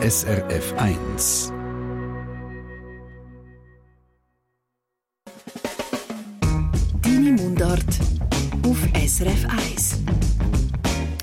SRF 1. Deine Mundart auf SRF 1.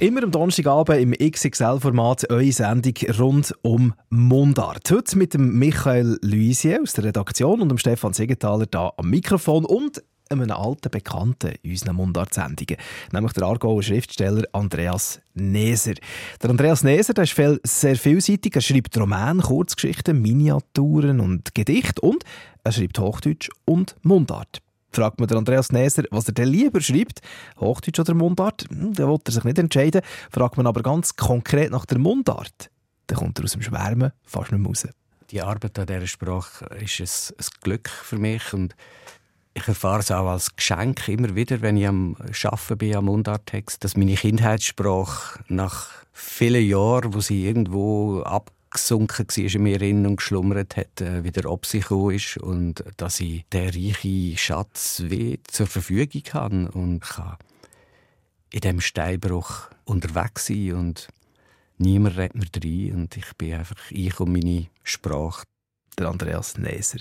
Immer am Donnerstagabend im XXL-Format eure Sendung rund um Mundart. Heute mit dem Michael Luisier aus der Redaktion und dem Stefan Siegenthaler da am Mikrofon und einem alten Bekannten in unseren Mundart-Sendungen, nämlich der Aargauer Schriftsteller Andreas Neser. Der Andreas Neser der ist sehr vielseitig. Er schreibt Romane, Kurzgeschichten, Miniaturen und Gedichte und er schreibt Hochdeutsch und Mundart. Fragt man Andreas Neser, was er denn lieber schreibt, Hochdeutsch oder Mundart, hm, dann will er sich nicht entscheiden. Fragt man aber ganz konkret nach der Mundart, dann kommt er aus dem Schwärmen fast nicht mehr raus. Die Arbeit an dieser Sprache ist ein, ein Glück für mich und ich erfahre es auch als Geschenk immer wieder, wenn ich am Arbeiten bin am Mundarttext, dass meine Kindheitssprache nach vielen Jahren, wo sie irgendwo ab gesunken war in mir drin und geschlummert hat, äh, wieder ob sich ist und dass ich den reichen Schatz wie zur Verfügung habe und kann in diesem Steinbruch unterwegs sein und niemand redet mir rein und ich bin einfach ich und meine Sprache. Der Andreas Neser.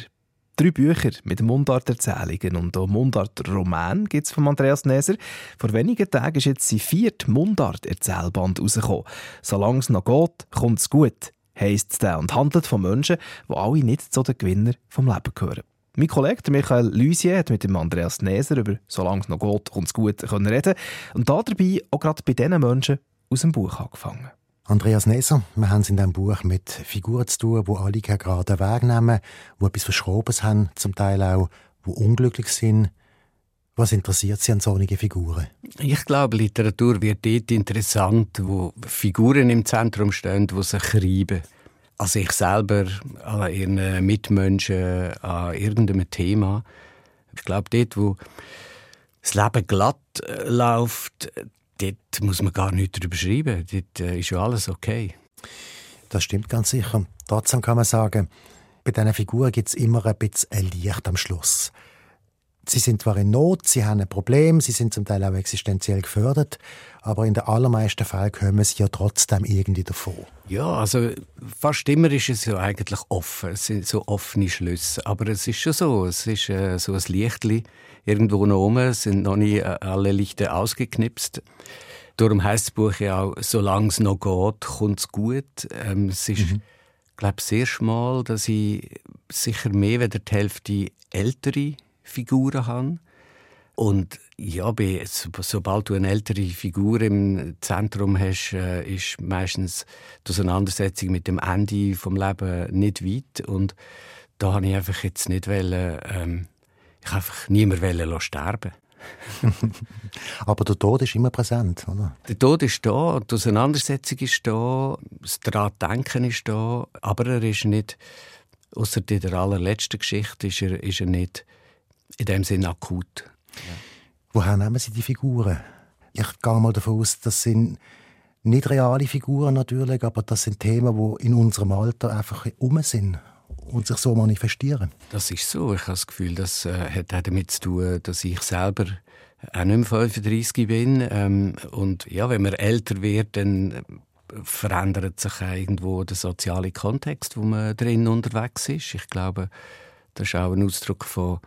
Drei Bücher mit Mundarterzählungen und auch Mundartroman gibt es von Andreas Neser. Vor wenigen Tagen ist jetzt sein vierte Mundart-Erzählband rausgekommen. Solange es noch geht, kommt es gut heisst es dann und handelt von Menschen, die alle nicht zu den Gewinnern vom Leben gehören. Mein Kollege Michael Lusier hat mit dem Andreas Neser über «Solange es noch geht, kommt es gut» können reden und da dabei auch gerade bei diesen Menschen aus dem Buch angefangen. Andreas Neser, wir haben es in diesem Buch mit Figuren zu tun, die alle keinen geraden Weg nehmen, die etwas Verschrobes haben, zum Teil auch, die unglücklich sind. Was interessiert Sie an solchen Figuren? Ich glaube, Literatur wird dort interessant, wo Figuren im Zentrum stehen, die sich reiben. An sich selber, an ihren Mitmenschen, an irgendeinem Thema. Ich glaube, dort, wo das Leben glatt äh, läuft, dort muss man gar nichts darüber schreiben. Dort äh, ist ja alles okay. Das stimmt ganz sicher. Trotzdem kann man sagen, bei diesen Figuren gibt es immer ein bisschen Licht am Schluss. Sie sind zwar in Not, sie haben ein Problem, sie sind zum Teil auch existenziell gefördert, aber in den allermeisten Fällen kommen sie ja trotzdem irgendwie davon. Ja, also fast immer ist es ja eigentlich offen, es sind so offene Schlüsse, aber es ist schon so, es ist äh, so ein Lichtli irgendwo noch oben, es sind noch nicht äh, alle Lichter ausgeknipst. Darum heißt das Buch ja auch, solange es noch geht, kommt es gut. Ähm, es ist, mhm. glaube sehr schmal, dass ich sicher mehr als die Hälfte ältere Figuren habe. Und ja, sobald du eine ältere Figur im Zentrum hast, äh, ist meistens die Auseinandersetzung mit dem Ende vom Leben nicht weit. Und da habe ich einfach jetzt nicht wollen, ähm, ich einfach niemand sterben. Aber der Tod ist immer präsent, oder? Der Tod ist da, die Auseinandersetzung ist da, das Daran-Denken ist da, aber er ist nicht, außer in der allerletzten Geschichte, ist er, ist er nicht in dem Sinne akut. Ja. Woher nehmen Sie die Figuren? Ich gehe mal davon aus, das sind nicht reale Figuren natürlich, aber das sind Themen, die in unserem Alter einfach um sind und sich so manifestieren. Das ist so. Ich habe das Gefühl, das äh, hat auch damit zu tun, dass ich selber auch nicht mehr 35 bin. Ähm, und ja, wenn man älter wird, dann verändert sich irgendwo der soziale Kontext, wo man drin unterwegs ist. Ich glaube, das ist auch ein Ausdruck von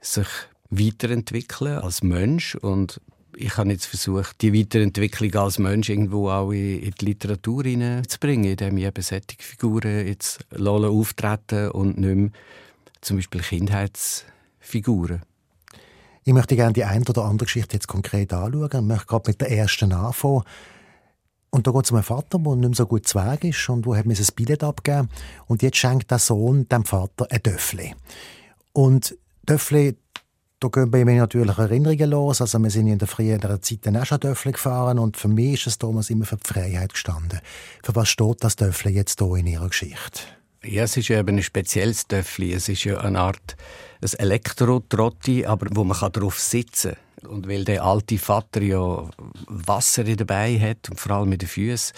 sich weiterentwickeln als Mensch und ich habe jetzt versucht, die Weiterentwicklung als Mensch irgendwo auch in, die Literatur hineinzubringen, indem ich eben solche Figuren jetzt auftreten und nicht mehr zum Beispiel Kindheitsfiguren. Ich möchte gerne die eine oder andere Geschichte jetzt konkret anschauen. Ich möchte gerade mit der ersten anfangen. Und da geht es um einen Vater, der nicht mehr so gut zweig ist und der hat mir ein Billett abgegeben. Und jetzt schenkt der Sohn dem Vater ein Döffli. Und Döffli, da gehen bei mir natürlich Erinnerungen los. Also wir sind in der früheren Zeit auch schon Döffli gefahren und für mich ist es damals immer für die Freiheit gestanden. Für was steht das Döffli jetzt hier in Ihrer Geschichte? Ja, es ist eben ein spezielles Döffli. Es ist ja eine Art ein Elektrotrotti, aber wo man darauf sitzen kann. Und weil der alte Vater ja Wasser dabei hat und vor allem mit den Füßen,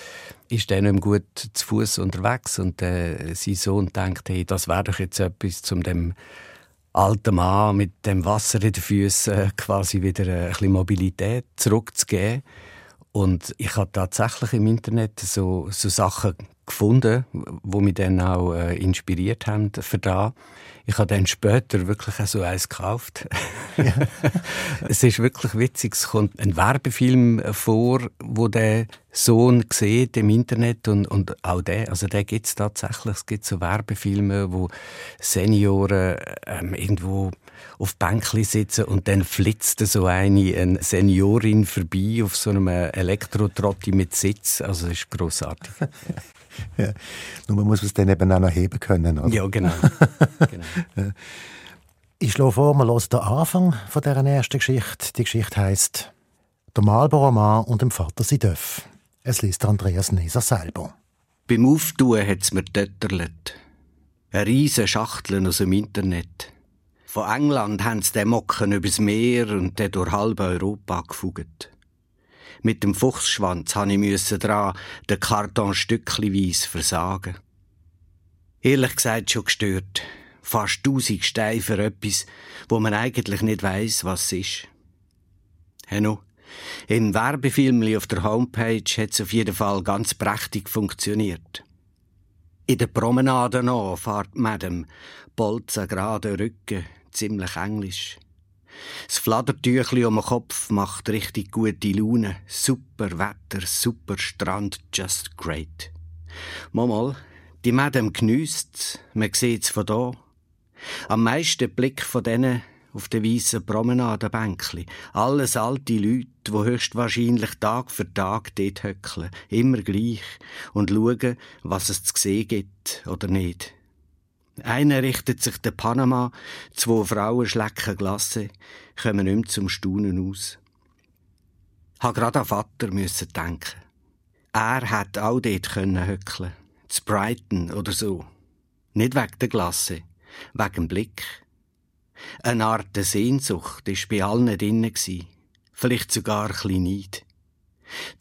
ist er nicht gut zu Fuß unterwegs und äh, sein Sohn denkt, hey, das wäre doch jetzt etwas, um dem alten Mann mit dem Wasser in den Füßen quasi wieder ein bisschen Mobilität zurückzugeben. Und ich habe tatsächlich im Internet so, so Sachen gefunden, wo mich dann auch äh, inspiriert haben für da. Ich habe dann später wirklich auch so eins gekauft. Ja. es ist wirklich witzig. Es kommt ein Werbefilm vor, wo der Sohn sieht im Internet und, und auch der, also der gibt es tatsächlich. Es gibt so Werbefilme, wo Senioren ähm, irgendwo auf Bänkli sitzen und dann flitzt so eine, eine Seniorin vorbei auf so einem Elektrotrotti mit Sitz. Also das ist grossartig. ja. Nur man muss es dann eben auch noch heben können. Oder? Ja, genau. genau. Ich schlage vor, wir hören den Anfang von dieser ersten Geschichte. Die Geschichte heisst «Der Marlboro Mann und dem Vater sie dürfen». Es liest Andreas Neser selber. Beim Auftun hat es mir dötterlet. Eine riesige Schachtel aus dem Internet. Von England haben sie den Mocken übers Meer und den durch halb Europa gefugt. Mit dem Fuchsschwanz habe ich dran den Karton stückchenweise versagen. Ehrlich gesagt schon gestört. Fast tausend Steine für etwas, wo man eigentlich nicht weiß, was es ist. Henno, im Werbefilm auf der Homepage hat es auf jeden Fall ganz prächtig funktioniert. In der Promenade noch fährt Madame Bolzen gerade Rücken, ziemlich englisch. Das Fladertüchli um den Kopf macht richtig gute Laune. Super Wetter, super Strand, just great. Mal, die Madame geniesst man sieht's von da. Am meisten Blick von denen auf den weißen Promenadenbänkli. Alles alte Leute, die höchstwahrscheinlich Tag für Tag dort höckeln, immer gleich, und schauen, was es zu sehen gibt oder nicht. Einer richtet sich der Panama, zwei Frauen schlecken Glasse, kommen nicht mehr zum Staunen aus. Ha grad an Vater müssen denken. Er hat auch dort können höckeln, zu Brighton oder so. Nicht wegen der Glasse, wegen dem Blick. Eine Art Sehnsucht ist bei allen drinnen vielleicht sogar ein bisschen Neid.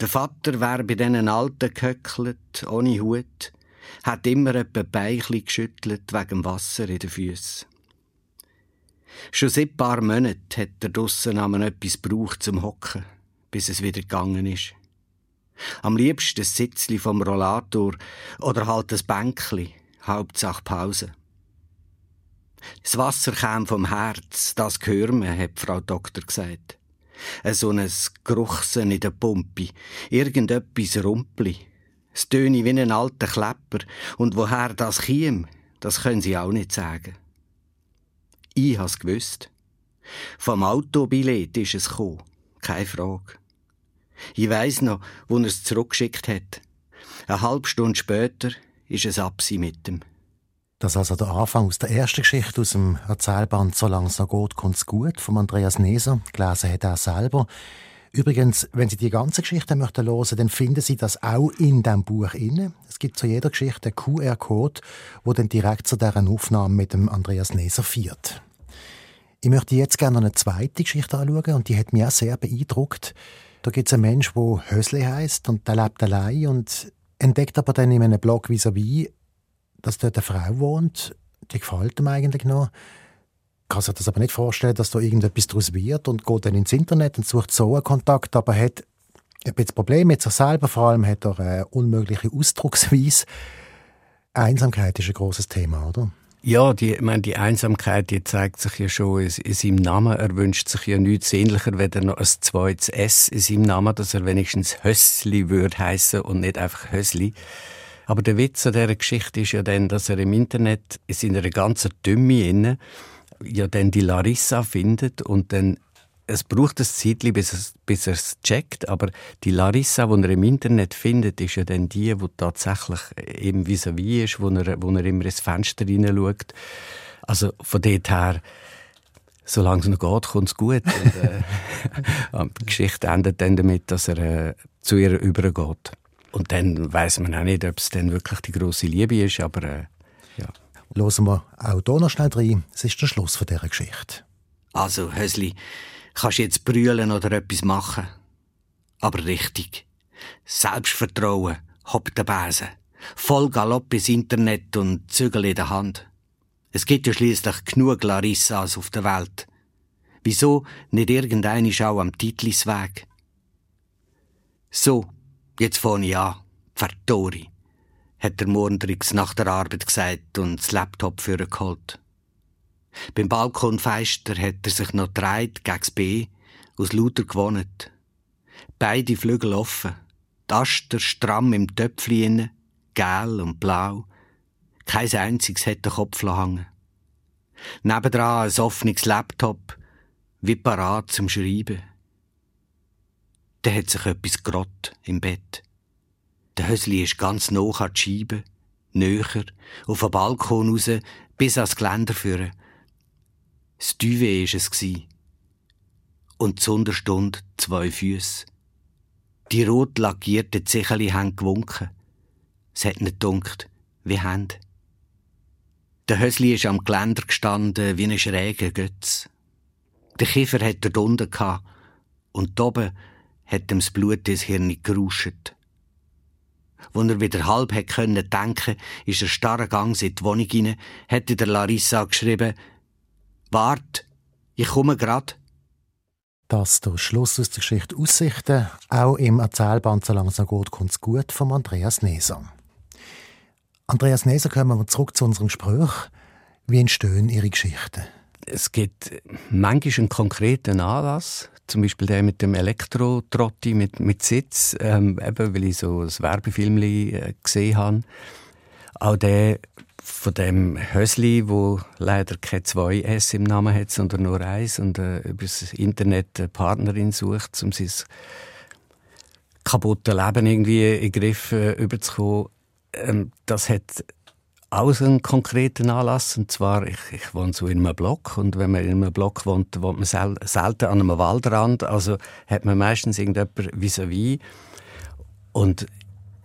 Der Vater wär bei diesen Alten gehöckelt, ohne Hut, hat immer etwa Beichli geschüttelt wegen Wasser in den Füßen. Schon seit ein paar Monaten hat er draussen einmal etwas gebraucht zum Hocken, bis es wieder gegangen ist. Am liebsten ein Sitzli vom Rollator oder halt ein Bänkli, Hauptsache Pause. Das Wasser kam vom Herz, das hören wir, hat Frau Doktor gesagt. So ein Geruchsen in der Pumpe, irgendetwas Rumpli. Es töne wie ein alter Klepper, und woher das kiem, das können sie auch nicht sagen. Ich has gewusst. Vom Autobillett ist es gekommen, keine Frage. Ich weiss noch, wo er es zurückgeschickt hat. Eine halbe Stunde später ist es absi mit dem. Das also der Anfang aus der ersten Geschichte aus dem Erzählband «Solange es noch geht, kommt's gut» von Andreas Neser. Gelesen hat er selber. Übrigens, wenn Sie die ganze Geschichte möchten hören, dann finden Sie das auch in dem Buch inne. Es gibt zu jeder Geschichte einen QR-Code, wo dann direkt zu deren Aufnahme mit dem Andreas Neser führt. Ich möchte jetzt gerne eine zweite Geschichte anschauen und die hat mich auch sehr beeindruckt. Da gibt es einen Menschen, der Hösli heißt und der lebt allein und entdeckt aber dann in einem Blog vis-à-vis dass dort eine Frau wohnt, die gefällt ihm eigentlich noch. Kann sich das aber nicht vorstellen, dass da irgendetwas daraus wird und geht dann ins Internet und sucht so einen Kontakt, aber hat ein bisschen Probleme mit sich selber, vor allem hat er eine unmögliche Ausdrucksweise. Einsamkeit ist ein großes Thema, oder? Ja, die, ich meine, die Einsamkeit die zeigt sich ja schon in, in seinem Namen. Er wünscht sich ja nichts sehnlicher, wenn er noch ein zweites S in seinem Namen, dass er wenigstens Hössli würde heißen und nicht einfach Hössli. Aber der Witz an dieser Geschichte ist ja dann, dass er im Internet in seiner ganzen Dümme inne ja dann die Larissa findet und dann es braucht ein Zeitchen, bis, es, bis er es checkt, aber die Larissa, die er im Internet findet, ist ja dann die, die tatsächlich eben vis-à-vis ist, wo er, wo er immer ins Fenster hineinschaut. Also von dort her, solange es noch geht, kommt es gut. Und, äh, die Geschichte endet dann damit, dass er äh, zu ihr übergeht. Und dann weiß man auch nicht, ob es dann wirklich die große Liebe ist, aber äh, ja. Hören wir auch hier noch schnell rein. Es ist der Schluss dieser Geschichte. Also, Hösli, kannst jetzt brüllen oder etwas machen. Aber richtig. Selbstvertrauen, hopp der Besen. Voll Galopp ins Internet und Zügel in der Hand. Es gibt ja schließlich genug Larissas auf der Welt. Wieso nicht irgendeine Schau am Titlisweg? So, Jetzt fange ich an. Vertori. Hat der Mondrix nach der Arbeit gesagt und das Laptop für geholt. Beim Balkonfeister hat er sich noch dreit gegen das B aus lauter gewohnt. Beide Flügel offen, die Aster stramm im Töpfchen, gel und blau. Kein einziges hat den Kopf hängen. Nebendran ein offenes Laptop, wie parat zum Schreiben. Da hat sich etwas grott im Bett. Der Hösli ist ganz nah an die Scheibe, näher, auf den Balkon raus, bis ans Geländer führen. Das Duvet war es. Und zur Unterstunde zwei Füße. Die rot lackierten Zicheli haben gewunken. Es hat nicht dunkt, wie Hände. Der Hösli ist am Geländer gestanden wie ein schräger Götz. Der Kiefer hat er unten gehabt und oben hat ihm das Blut ins Hirn geruscht. Wo er wieder halb hat können denken, ist er starrer Gang in die Wohnung hinein, hätte der Larissa geschrieben, Wart, ich komme grad. Das der Schluss aus der Geschichte Aussichten. Auch im Erzählband «So noch geht, kommt's gut» von Andreas Neser. Andreas Neser, kommen wir zurück zu unserem Gespräch. Wie entstehen Ihre Geschichten? Es gibt manchmal einen konkreten Anlass, zum Beispiel der mit dem Elektro-Trotti mit, mit Sitz, ähm, eben weil ich so ein Werbefilm äh, gesehen habe. Auch der von dem Hösli, wo leider kein zwei S im Namen hat, sondern nur eins und äh, über das Internet eine Partnerin sucht, um sein kaputtes Leben irgendwie in den Griff äh, überzukommen. Ähm, das hat auch einen konkreten Anlass. Und zwar, ich, ich wohne so in einem Block. Und wenn man in einem Block wohnt, wohnt man sel selten an einem Waldrand. Also hat man meistens irgendjemand vis-à-vis. -vis. Und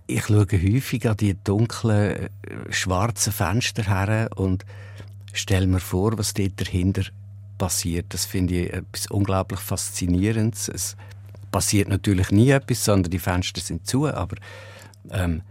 ich schaue häufig an die dunklen, äh, schwarzen Fenster her und stelle mir vor, was dort dahinter passiert. Das finde ich etwas unglaublich Faszinierendes. Es passiert natürlich nie etwas, sondern die Fenster sind zu, aber ähm,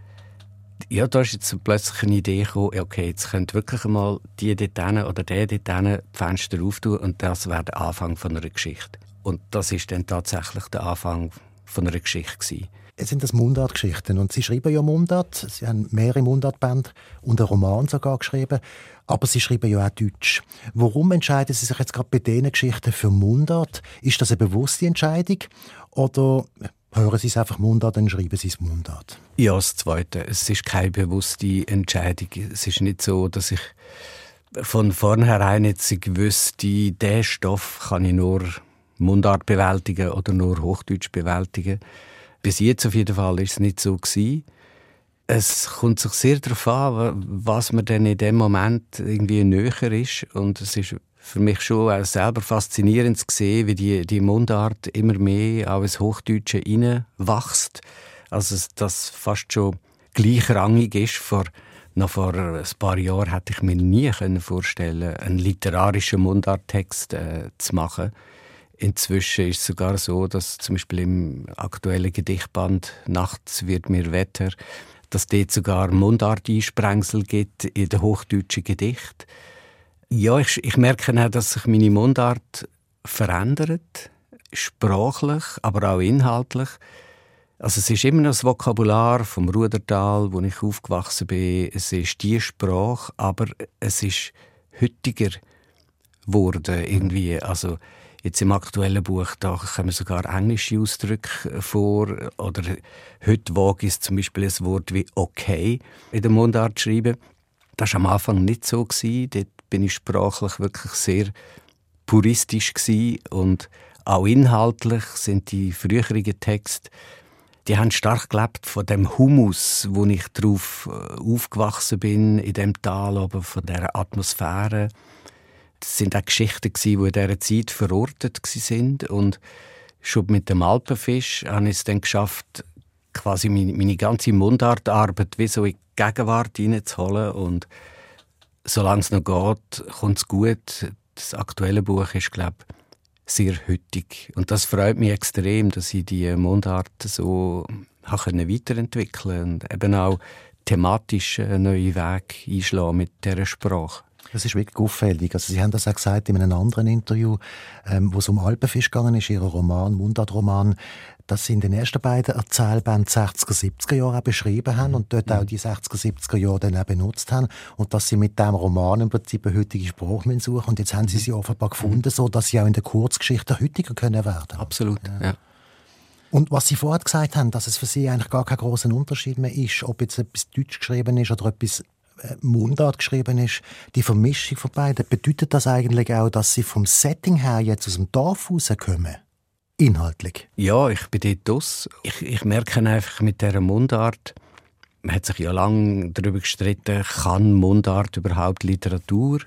ja, da ist jetzt plötzlich eine Idee gekommen, okay, jetzt könnte wirklich mal die dort oder der dort die Fenster auftun und das wäre der Anfang von einer Geschichte. Und das ist dann tatsächlich der Anfang von einer Geschichte gewesen. Es sind das Mundartgeschichten und Sie schreiben ja Mundart. Sie haben mehrere Mundartbände und einen Roman sogar geschrieben. Aber Sie schreiben ja auch Deutsch. Warum entscheiden Sie sich jetzt gerade bei diesen Geschichten für Mundart? Ist das eine bewusste Entscheidung? Oder hören Sie es einfach Mundart, dann schreiben Sie es Mundart? Ja, das Zweite. Es ist keine bewusste Entscheidung. Es ist nicht so, dass ich von vornherein jetzt gewusst, diesen Stoff kann ich nur Mundart bewältigen oder nur Hochdeutsch bewältigen. Bis jetzt auf jeden Fall ist es nicht so gewesen. Es kommt sich sehr darauf an, was man denn in dem Moment irgendwie näher ist. Und es ist für mich schon auch selber faszinierend zu sehen, wie die, die Mundart immer mehr auch ins Hochdeutsche hineinwächst. Also, dass fast schon gleichrangig ist. Vor, noch vor ein paar Jahren hätte ich mir nie vorstellen einen literarischen Mundarttext äh, zu machen. Inzwischen ist es sogar so, dass zum Beispiel im aktuellen Gedichtband Nachts wird mir Wetter, dass dort sogar Mundart-Einsprengsel gibt in den hochdeutschen Gedicht. Ja, ich, ich merke auch, dass sich meine Mundart verändert, sprachlich, aber auch inhaltlich. Also es ist immer noch das Vokabular vom Rudertal, wo ich aufgewachsen bin. Es ist die Sprache, aber es ist heutiger geworden irgendwie. Also Jetzt im aktuellen Buch da kommen sogar englische Ausdrücke vor. Oder heute wage ich zum Beispiel ein Wort wie okay in der Mundart schreiben. Das war am Anfang nicht so. Dort bin ich sprachlich wirklich sehr puristisch gewesen. und auch inhaltlich sind die früheren Texte die haben stark gelebt von dem Humus, wo ich drauf äh, aufgewachsen bin in dem Tal, aber von der Atmosphäre das sind auch Geschichten, die in dieser Zeit verortet sind und schon mit dem Alpenfisch habe ich es dann geschafft, quasi meine, meine ganze Mundartarbeit wie so in die Gegenwart hineinzuholen und solange es noch geht, kommt es gut. Das aktuelle Buch ist, glaube ich, sehr hütig. Und das freut mich extrem, dass ich die Mundart so weiterentwickeln und eben auch thematisch einen neuen Weg einschlagen mit dieser Sprache. Das ist wirklich auffällig. Also Sie haben das auch gesagt in einem anderen Interview, ähm, wo es um Alpenfisch gegangen ist, Ihr Roman, Mundartroman. Dass sie in den ersten beiden Erzählbänden 60er, 70er Jahre beschrieben haben und dort auch die 60er, 70er Jahre dann auch benutzt haben und dass sie mit dem Roman im Prinzip eine heutige Sprache suchen und jetzt haben sie sie offenbar gefunden, so dass sie auch in der Kurzgeschichte heutiger können werden. Absolut, ja. ja. Und was Sie vorher gesagt haben, dass es für Sie eigentlich gar keinen großen Unterschied mehr ist, ob jetzt etwas Deutsch geschrieben ist oder etwas äh, Mundart geschrieben ist, die Vermischung von beiden, bedeutet das eigentlich auch, dass Sie vom Setting her jetzt aus dem Dorf rauskommen? Inhaltlich? Ja, ich bin dort aus. Ich, ich merke einfach mit dieser Mundart, man hat sich ja lange darüber gestritten, kann Mundart überhaupt Literatur?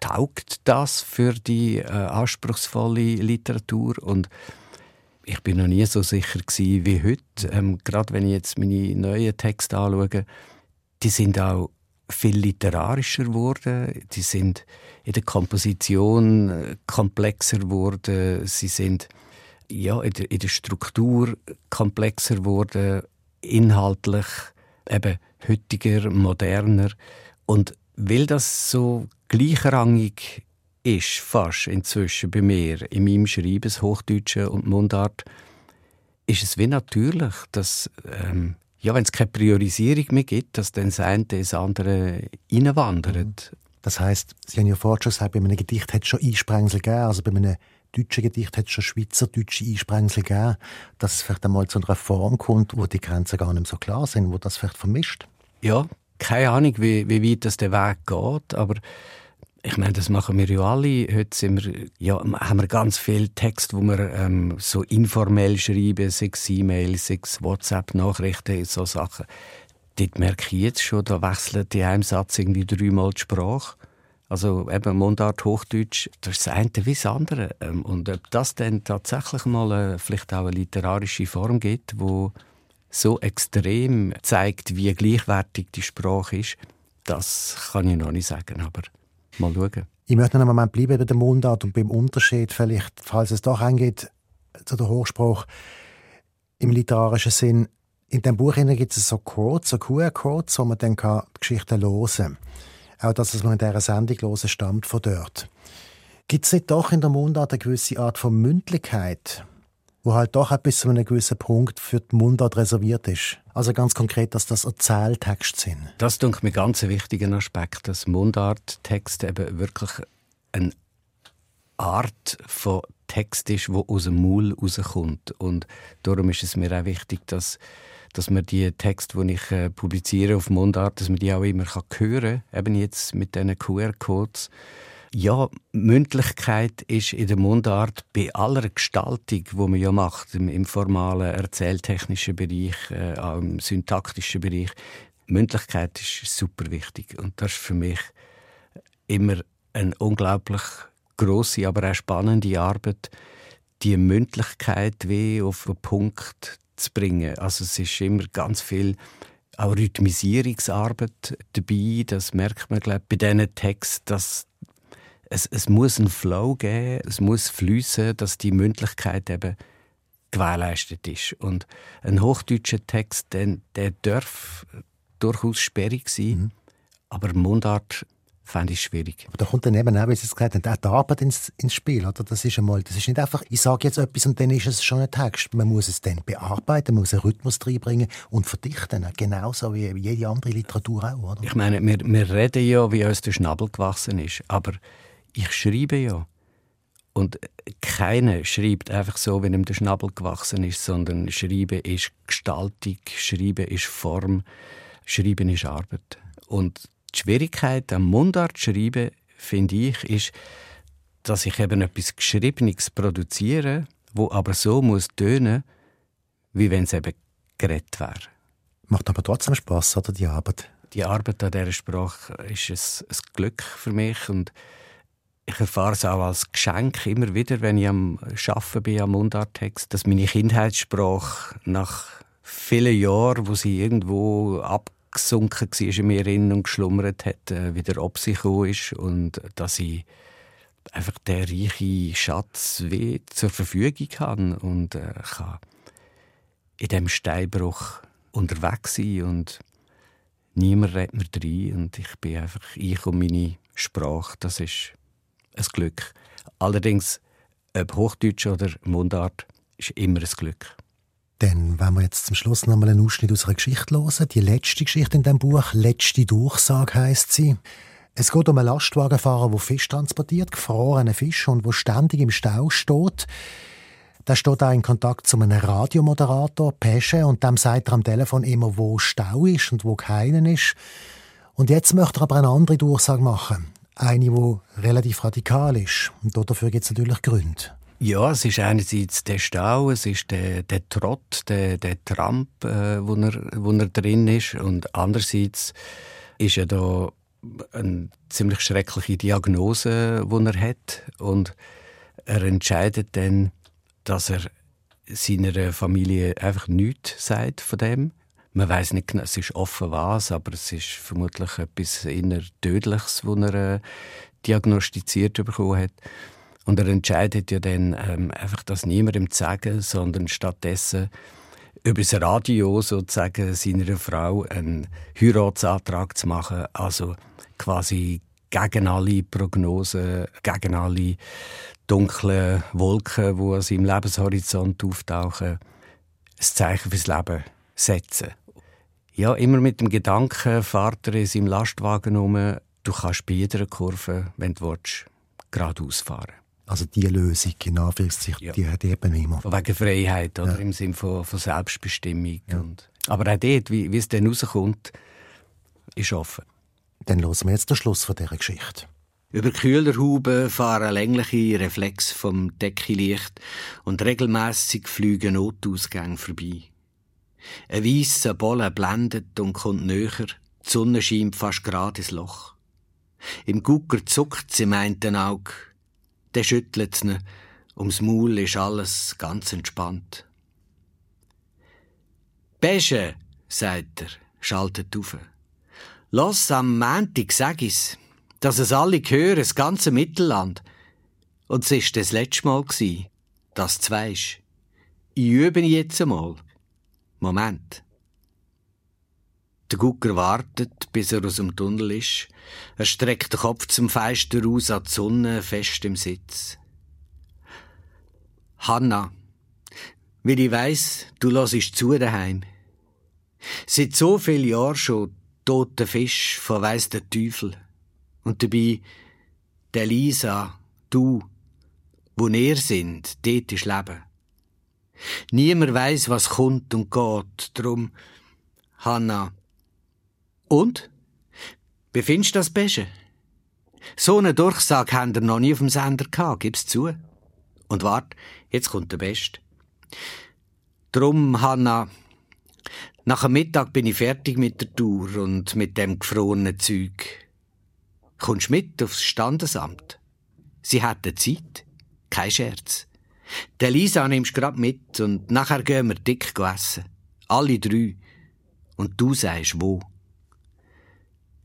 Taugt das für die äh, anspruchsvolle Literatur? Und ich bin noch nie so sicher gewesen wie heute. Ähm, Gerade wenn ich jetzt meine neuen Texte anschaue, die sind auch viel literarischer geworden. Die sind in der Komposition äh, komplexer geworden. Sie sind ja, in, der, in der Struktur komplexer geworden, inhaltlich eben heutiger, moderner. Und weil das so gleichrangig ist fast inzwischen bei mir in meinem Schreiben, das Hochdeutsche und Mundart, ist es wie natürlich, dass ähm, ja, wenn es keine Priorisierung mehr gibt, dass dann das eine das andere reinwandert. Das heißt, Sie haben ja vorhin schon gesagt, bei einem Gedicht hat es schon Einsprengsel gegeben, also bei einem deutschen Gedicht hat es schon schweizerdeutsche Einsprengsel gegeben, dass es vielleicht einmal zu einer Form kommt, wo die Grenzen gar nicht so klar sind, wo das vielleicht vermischt. Ja, keine Ahnung, wie, wie weit das der Weg geht, aber ich meine, das machen wir ja alle. Heute sind wir, ja, haben wir ganz viele Texte, wo wir ähm, so informell schreiben, sechs E-Mails, sechs WhatsApp-Nachrichten, so Sachen. Dort merke ich jetzt schon, da wechselt in einem Satz irgendwie dreimal die Sprache. Also eben Mundart, Hochdeutsch, das ist das eine wie das andere. Ähm, und ob das dann tatsächlich mal äh, vielleicht auch eine literarische Form gibt, wo so extrem zeigt, wie gleichwertig die Sprache ist, das kann ich noch nicht sagen. Aber Mal schauen. Ich möchte noch einen Moment bleiben bei der Mundart und beim Unterschied, vielleicht, falls es doch eingeht, zu der Hochspruch im literarischen Sinn. In dem Buch gibt es so Codes, so QR-Codes, wo man dann die Geschichten hören kann. Auch das, was man in dieser Sendung hören, stammt von dort. Gibt es nicht doch in der Mundart eine gewisse Art von Mündlichkeit, wo halt doch bis zu einem gewissen Punkt für die Mundart reserviert ist. Also ganz konkret, dass das Erzähltexte sind. Das ist mir ganz ein wichtiger Aspekt, dass Mundarttexte eben wirklich eine Art von Text ist, wo aus dem Maul rauskommt. Und darum ist es mir auch wichtig, dass dass man die Texte, die ich äh, publiziere auf Mundart, dass man die auch immer kann hören kann, eben jetzt mit diesen QR-Codes. Ja, Mündlichkeit ist in der Mundart bei aller Gestaltung, die man ja macht, im, im formalen, erzähltechnischen Bereich, äh, auch im syntaktischen Bereich, Mündlichkeit ist super wichtig. Und das ist für mich immer eine unglaublich große, aber auch spannende Arbeit, die Mündlichkeit wie auf den Punkt zu bringen. Also es ist immer ganz viel auch Rhythmisierungsarbeit dabei. Das merkt man, glaube ich, bei diesen Texten, dass es, es muss einen Flow geben, es muss fließen, dass die Mündlichkeit eben gewährleistet ist. Und ein hochdeutscher Text, der, der darf durchaus sperrig sein, mhm. aber Mundart fände ich schwierig. Aber da kommt dann eben auch, wie Sie es gesagt haben, auch die Arbeit ins, ins Spiel. Oder? Das ist einmal, das ist nicht einfach, ich sage jetzt etwas und dann ist es schon ein Text. Man muss es dann bearbeiten, man muss einen Rhythmus reinbringen und verdichten. Genauso wie jede andere Literatur auch. Oder? Ich meine, wir, wir reden ja, wie uns der Schnabel gewachsen ist, aber ich schreibe ja. Und keiner schreibt einfach so, wenn ihm der Schnabel gewachsen ist, sondern Schreiben ist Gestaltung, Schreiben ist Form, Schreiben ist Arbeit. Und die Schwierigkeit am Mundart schreiben, finde ich, ist, dass ich eben etwas Geschriebenes produziere, wo aber so muss tönen, wie wenn es eben geredet wäre. Macht aber trotzdem Spaß, oder die Arbeit? Die Arbeit an dieser Sprache ist ein, Glück für mich und ich erfahre es auch als Geschenk immer wieder, wenn ich am Arbeiten bin, am Mundarttext, dass meine Kindheitssprache nach vielen Jahren, wo sie irgendwo abgesunken war in mir und geschlummert hat, äh, wieder ob sich ist und dass ich einfach den reichen Schatz wie zur Verfügung habe und äh, kann in diesem Steinbruch unterwegs sein und niemand redet mir rein und ich bin einfach ich und meine Sprache, das ist ein Glück. Allerdings, ob Hochdeutsch oder Mundart, ist immer ein Glück. Dann wenn wir jetzt zum Schluss noch mal einen Ausschnitt aus einer Geschichte hören. Die letzte Geschichte in dem Buch, «Letzte Durchsage» heißt sie. Es geht um einen Lastwagenfahrer, der Fisch transportiert, gefrorene Fisch, und wo ständig im Stau steht. Da steht auch in Kontakt zu einem Radiomoderator, Pesche, und dem sagt er am Telefon immer, wo Stau ist und wo keinen ist. Und jetzt möchte er aber eine andere Durchsage machen. Eine, die relativ radikal ist. Und dafür gibt es natürlich Gründe. Ja, es ist einerseits der Stau, es ist der, der Trott, der, der Tramp, äh, wo, er, wo er drin ist. Und andererseits ist er da eine ziemlich schreckliche Diagnose, die er hat. Und er entscheidet dann, dass er seiner Familie einfach nichts sagt von dem. Man weiß nicht genau, es ist offen was, aber es ist vermutlich etwas inner Tödliches, das er äh, diagnostiziert bekommen hat. Und er entscheidet ja dann ähm, einfach, das niemandem zu sagen, sondern stattdessen über das Radio sozusagen seiner Frau einen Heiratsantrag zu machen. Also quasi gegen alle Prognosen, gegen alle dunklen Wolken, die an seinem Lebenshorizont auftauchen, ein Zeichen fürs Leben setzen. Ja, immer mit dem Gedanken, fährt er in seinem Lastwagen um, du kannst bei jeder Kurve, wenn du willst, geradeaus fahren. Also die Lösung, in Anführungszeichen, ja. die hat eben immer. Wegen Freiheit, oder? Ja. Im Sinne von, von Selbstbestimmung. Ja. Und, aber auch dort, wie, wie es dann rauskommt, ist offen. Dann hören wir jetzt den Schluss von dieser Geschichte. Über Kühlerhuben fahren längliche Reflex vom Deckelicht und regelmäßig fliegen Notausgänge vorbei. Ein weisser Bollen blendet und kommt näher, die Sonne scheint fast gerade ins Loch. Im Gucker zuckt sie meint ein Auge, der schüttelt's ne. Ums Maul ist alles ganz entspannt. Besche, sagt er, schaltet auf. Los, am Montag sag ich's, dass es alle hören, das ganze Mittelland. Und es ist das letzte Mal dass du weisst. Ich übe jetzt einmal. Moment. Der Gucker wartet, bis er aus dem Tunnel ist. Er streckt den Kopf zum Fenster raus an die Sonne, fest im Sitz. Hanna, weil ich weiss, du lassest zu daheim. Seit so vielen Jahren schon toter Fisch von weiss der Teufel. Und dabei, der Lisa, du, wo ihr sind, dort ist Leben. Niemand weiss, was kommt und geht. Drum, Hanna, und? Wie findest du das Beste? So eine Durchsage haben wir noch nie auf dem Sender gehabt, gib's zu. Und wart, jetzt kommt der Beste. Drum, Hanna, nach dem Mittag bin ich fertig mit der Tour und mit dem gefrorenen Zeug. Kommst mit aufs Standesamt? Sie hätten Zeit. Kein Scherz. Der Lisa nimmst grad mit und nachher gehen wir dick essen. Alle drei. Und du sagst wo.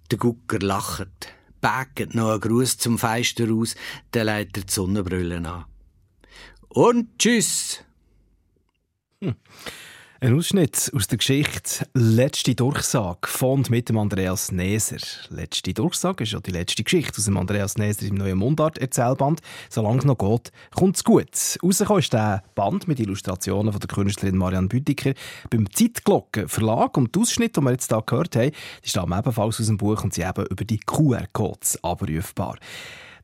Der Gucker lacht, bäcket noch einen Gruß zum Feister aus, dann legt er die Sonnenbrille an. Und tschüss! Hm. Ein Ausschnitt aus der Geschichte «Letzte Durchsage» von mit dem Andreas Neser. «Letzte Durchsage» ist ja die letzte Geschichte aus dem Andreas Neser im neuen Mundart-Erzählband. Solange es noch geht, kommt es gut. Rausgekommen ist der Band mit Illustrationen von der Künstlerin Marianne Büttiker beim Zeitglocken Verlag. Und die Ausschnitte, die wir jetzt hier gehört haben, die ebenfalls aus dem Buch und sind eben über die QR-Codes abrufbar.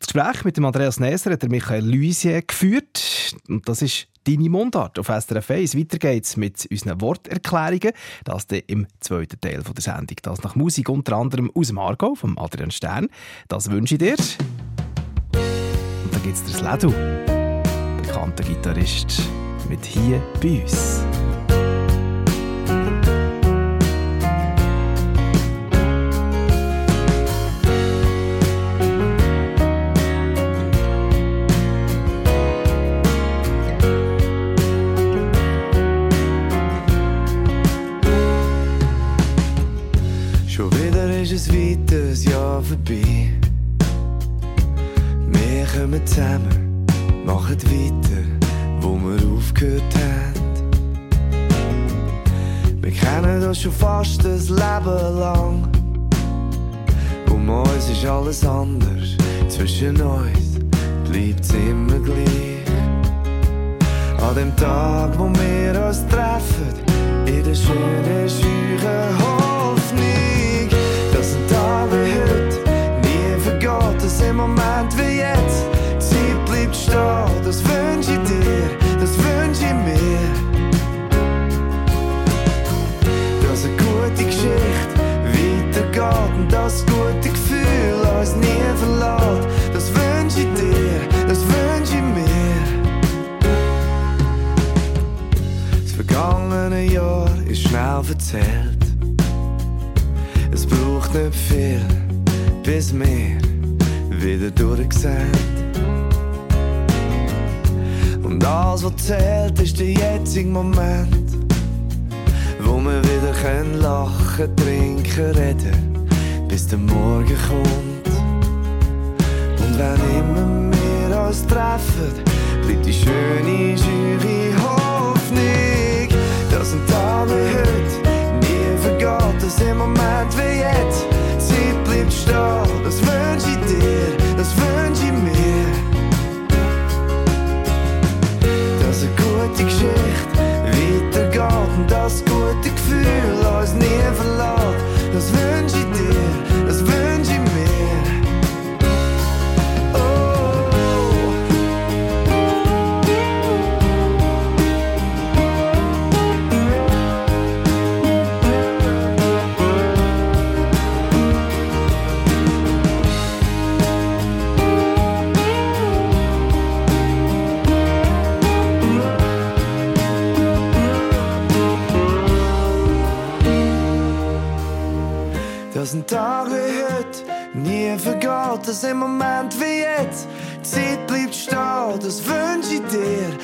Das Gespräch mit dem Andreas Neser hat Michael Luisier geführt. Und das ist deine Mundart auf SRF 1. Weiter geht's mit unseren Worterklärungen. Das dann im zweiten Teil der Sendung. Das nach Musik unter anderem aus dem vom Adrian Stern. Das wünsche ich dir. Und dann gibt's das Ledu, bekannter Gitarrist, mit «Hier bei uns». Ist ein weiteres Jahr vorbei. Wir kommen zusammen, machen weiter, wo wir aufgehört haben. Wir kennen das schon fast das Leben lang. Um uns ist alles anders, zwischen uns bleibt's immer gleich. An dem Tag, wo wir uns treffen, in der schönen, scheuren Hoffnung, das gute Gefühl uns nie verlässt. Das wünsche ich dir, das wünsche ich mir. Das vergangene Jahr ist schnell verzählt. Es braucht nicht viel, bis wir wieder durch sind. Und alles, was zählt, ist der jetzige Moment, wo wir wieder können lachen, trinken, reden, bis der Morgen kommt. Und wenn immer wir uns treffen, bleibt die schöne, schöne Hoffnung, dass ein Tag wie heute nie vergeht, dass im Moment wie jetzt Zeit bleibt stehen. Das wünsche ich dir, das wünsche ich mir. Dass eine gute Geschichte weitergeht und das gute Gefühl uns nie verlässt. Das wünsche ich dir, das wünsche ich mir. Dass im Moment wie jetzt die Zeit bleibt stehen. Das wünsche ich dir,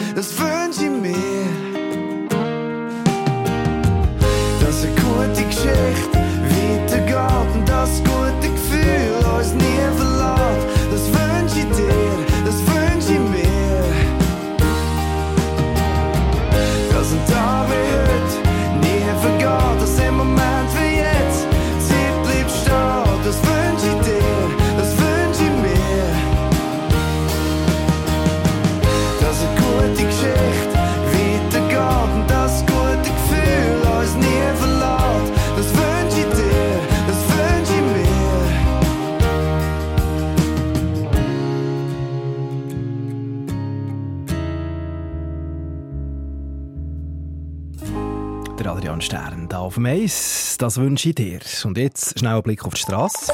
auf dem Eis, das wünsche ich dir. Und jetzt schnell ein Blick auf die Straße.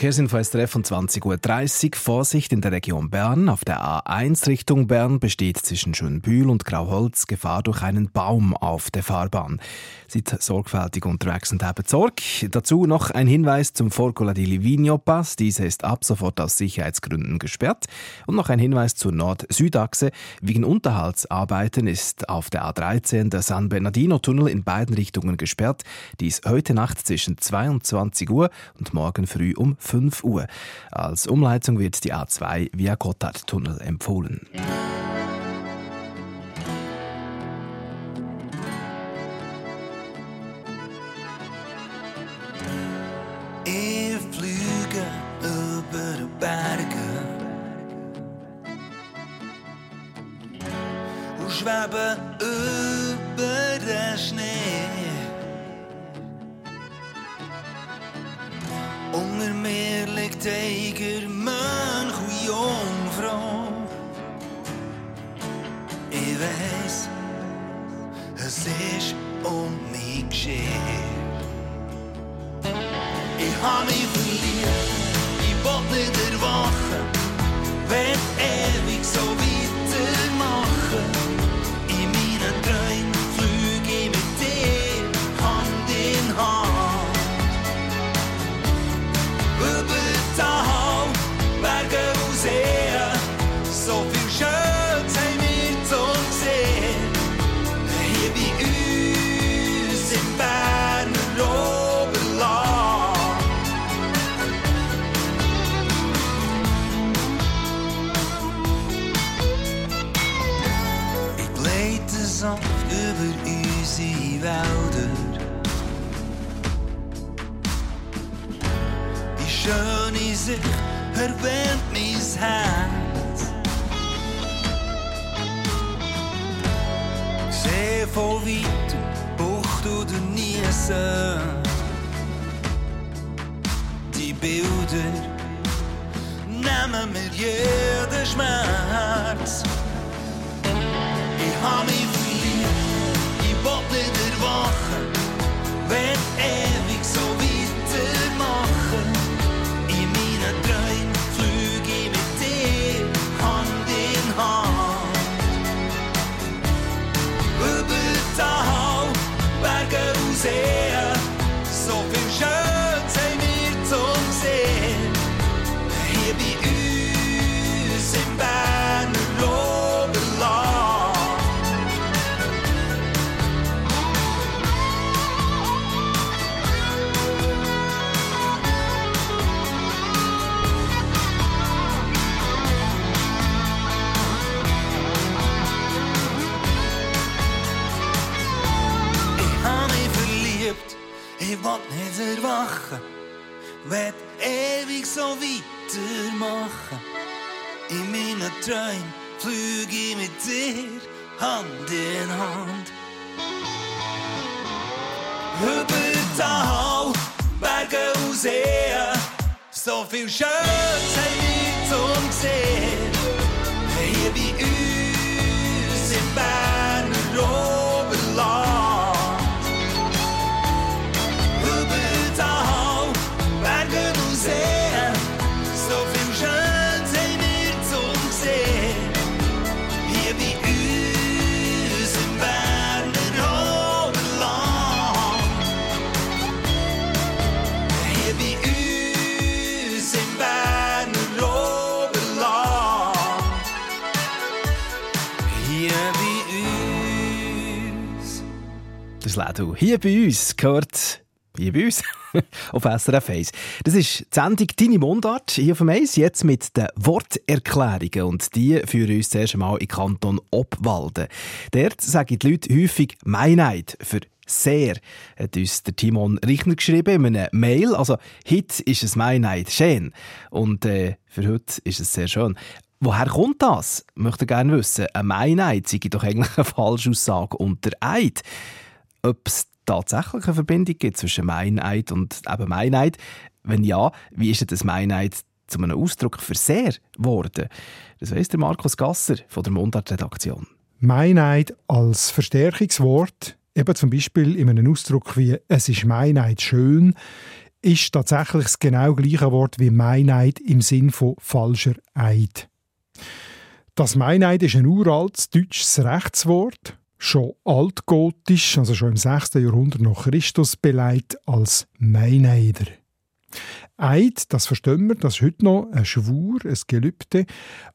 Verkehrsinfo SRF von 20.30 Uhr. Vorsicht in der Region Bern. Auf der A1 Richtung Bern besteht zwischen Schönbühl und Grauholz Gefahr durch einen Baum auf der Fahrbahn. Seid sorgfältig unterwegs und habt Sorge. Dazu noch ein Hinweis zum Forcola di Livigno Pass. Dieser ist ab sofort aus Sicherheitsgründen gesperrt. Und noch ein Hinweis zur Nord-Süd-Achse. Wegen Unterhaltsarbeiten ist auf der A13 der San Bernardino-Tunnel in beiden Richtungen gesperrt. Dies heute Nacht zwischen 22 Uhr und morgen früh um 5 Uhr. Als Umleitung wird die A2 via Gotthardtunnel empfohlen. Ich Mich verliebt, ich will nicht erwachen, wenn ewig erwachen, werd ewig so weitermachen. In meinen Träumen flüge ich mit dir Hand in Hand. Über Tal, Berge und Seen, so viel Schönes haben wir zum Sehen. Das Lädel hier bei uns gehört hier bei uns auf SRF 1. Das ist die Sendung «Deine Mundart» hier auf dem 1, jetzt mit den Worterklärungen und die führen uns zuerst einmal in Kanton Obwalden. Dort sagen die Leute häufig «Meinheit» für «sehr», hat uns der Timon Richner geschrieben in einer Mail. Also «Heute ist es Meinheit, schön» und äh, für heute ist es sehr schön. Woher kommt das? Möchte gerne wissen. Eine Meinheit sei doch eigentlich eine Falschaussage unter Eid. Ob es tatsächlich eine Verbindung gibt zwischen Meineid und eben Meineid? Wenn ja, wie ist denn das Meineid zu einem Ausdruck für sehr geworden? Das weiss der Markus Gasser von der Mundart-Redaktion. Meineid als Verstärkungswort, eben zum Beispiel in einem Ausdruck wie «es ist Meineid schön», ist tatsächlich das genau gleiche Wort wie Meineid im Sinn von falscher Eid. Das Meineid ist ein uraltes deutsches Rechtswort, schon altgotisch, also schon im 6. Jahrhundert nach Christus beleidigt als Meineider. Eid, das verstehen wir, das ist heute noch ein Schwur, ein Gelübde,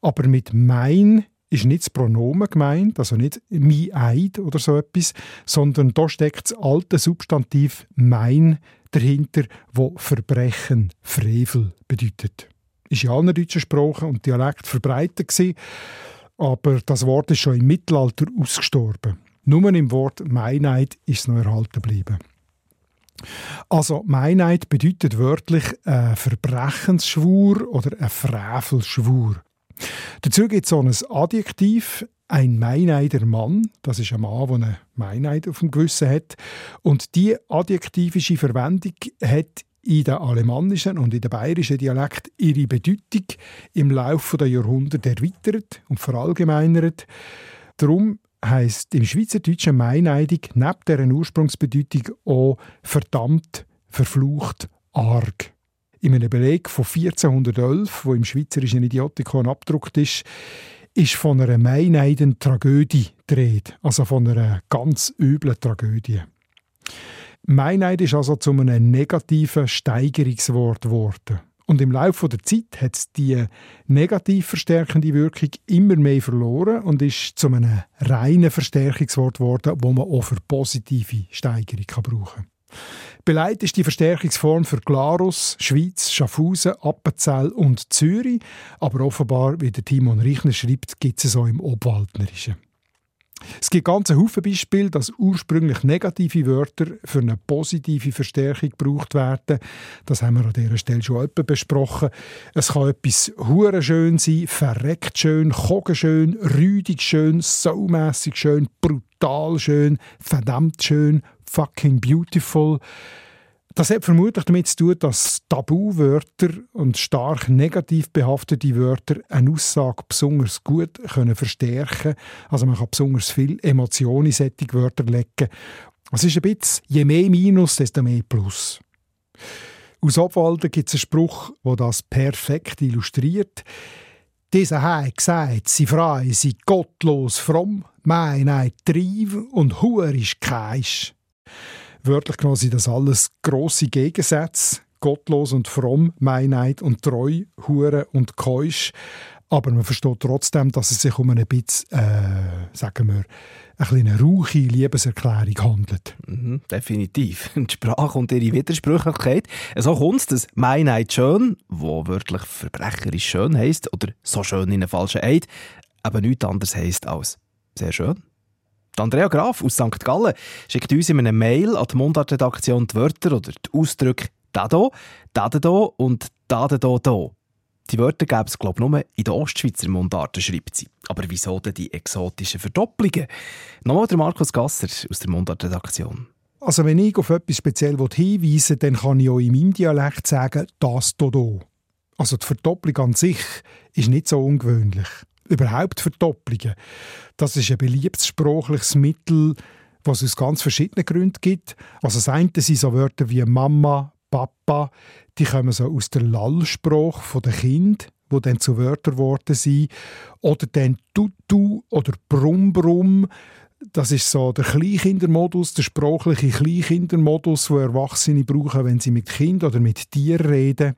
aber mit mein ist nicht das Pronomen gemeint, also nicht «mi Eid» oder so etwas, sondern da steckt das alte Substantiv «mein» dahinter, wo Verbrechen, Frevel bedeutet. Ist in allen deutschen Sprachen und Dialekten verbreitet gewesen, aber das Wort ist schon im Mittelalter ausgestorben. Nur im Wort Meineid ist es noch erhalten geblieben. Also Meineid bedeutet wörtlich ein Verbrechensschwur oder ein Frevelschwur. Dazu gibt es so ein Adjektiv, ein meineider Mann. Das ist ein Mann, der einen Meineid auf dem Gewissen hat. Und die adjektivische Verwendung hat in den alemannischen und in den bayerischen Dialekt ihre Bedeutung im Laufe der Jahrhunderte erweitert und verallgemeinert. Darum heißt im Schweizerdeutschen meineidig neben deren Ursprungsbedeutung auch verdammt, verflucht, arg. In einem Beleg von 1411, wo im Schweizerischen Idiotikon abgedruckt ist, ist von einer meineiden Tragödie dreht, also von einer ganz üblen Tragödie. Meineid ist also zu einem negativen Steigerungswort geworden. Und im Laufe der Zeit hat es die negativ verstärkende Wirkung immer mehr verloren und ist zu einem reinen Verstärkungswort geworden, wo man auch für positive Steigerung kann brauchen kann. Beleidigt ist die Verstärkungsform für Glarus, Schweiz, Schaffhausen, Appenzell und Zürich. Aber offenbar, wie der Timon Reichner schreibt, gibt es auch im Obwaldnerischen. Es gibt ganz Haufen Beispiele, dass ursprünglich negative Wörter für eine positive Verstärkung gebraucht werden. Das haben wir an dieser Stelle schon etwa besprochen. Es kann etwas hure schön sein, verreckt schön, kogen schön, rüdig schön, saumässig schön, brutal schön, verdammt schön, fucking beautiful. Das hat vermutlich damit zu tun, dass Tabuwörter und stark negativ behaftete Wörter eine Aussage besonders gut können verstärken können. Also man kann besonders viel Emotionen in solche Wörter legen. Es ist ein bisschen, je mehr Minus, desto mehr Plus. Aus Obwalden gibt es einen Spruch, der das perfekt illustriert. Dieser hat gesagt, sie frei, sie gottlos fromm, meine Trieb und huerisch keisch. Wörtlich genommen sind das alles grosse Gegensätze. Gottlos und fromm, Meinheit und treu, Hure und Keusch. Aber man versteht trotzdem, dass es sich um eine bisschen, äh, sagen wir, eine kleine rauche Liebeserklärung handelt. Mhm, definitiv. Die Sprache und ihre Widersprüchlichkeit. So kommt es, dass «Meinheit schön», wo wörtlich verbrecherisch schön heisst, oder «so schön in einem falschen Eid», aber nichts anderes heisst als «sehr schön». Andrea Graf aus St. Gallen schickt uns in einem Mail an die Mundartredaktion die Wörter oder die Ausdrücke «dado», «dadado» und «dadedo-do». Die Wörter gäbe es, glaube ich, nur in der Ostschweizer Mundarten, schreibt sie. Aber wieso denn die exotischen Verdoppelungen? Nochmal der Markus Gasser aus der Mundartredaktion. Also wenn ich auf etwas speziell hinweisen will, dann kann ich auch in meinem Dialekt sagen «das Dodo». Also die Verdopplung an sich ist nicht so ungewöhnlich überhaupt Verdopplungen. Das ist ein beliebtes sprachliches Mittel, was es aus ganz verschiedenen Gründen gibt. Also das eine sind so Wörter wie Mama, Papa, die kommen so aus der Lallsprache der Kind, wo dann zu Wörtern geworden sind. Oder dann Tutu oder Brumm Brumm. Das ist so der Kleinkindermodus, der sprachliche Kleinkindermodus, wo Erwachsene brauchen, wenn sie mit Kind oder mit Tieren reden.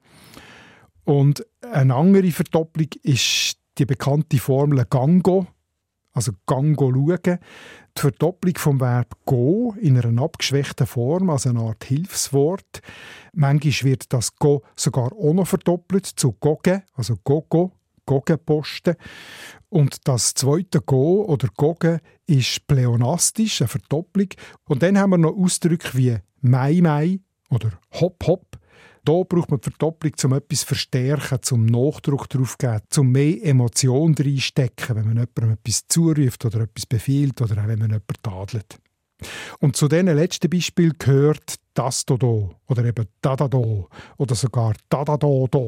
Und eine andere Verdopplung ist die bekannte Formel Gango, also Gango schauen, die Verdopplung vom Verb go in einer abgeschwächten Form, also eine Art Hilfswort. Manchmal wird das go sogar auch noch verdoppelt zu goge, also gogo, Gogenposten. Und das zweite Go oder Goge ist pleonastisch, eine Verdopplung. Und dann haben wir noch Ausdrücke wie Mai Mai oder Hop Hop da braucht man die Verdopplung, um etwas zu verstärken, zum Nachdruck drauf zu geben, um mehr Emotionen reinstecken, wenn man jemandem etwas zuruft oder etwas befiehlt oder auch wenn man jemanden tadelt. Und zu diesen letzten Beispiel gehört das da oder eben da da da oder sogar da da da da.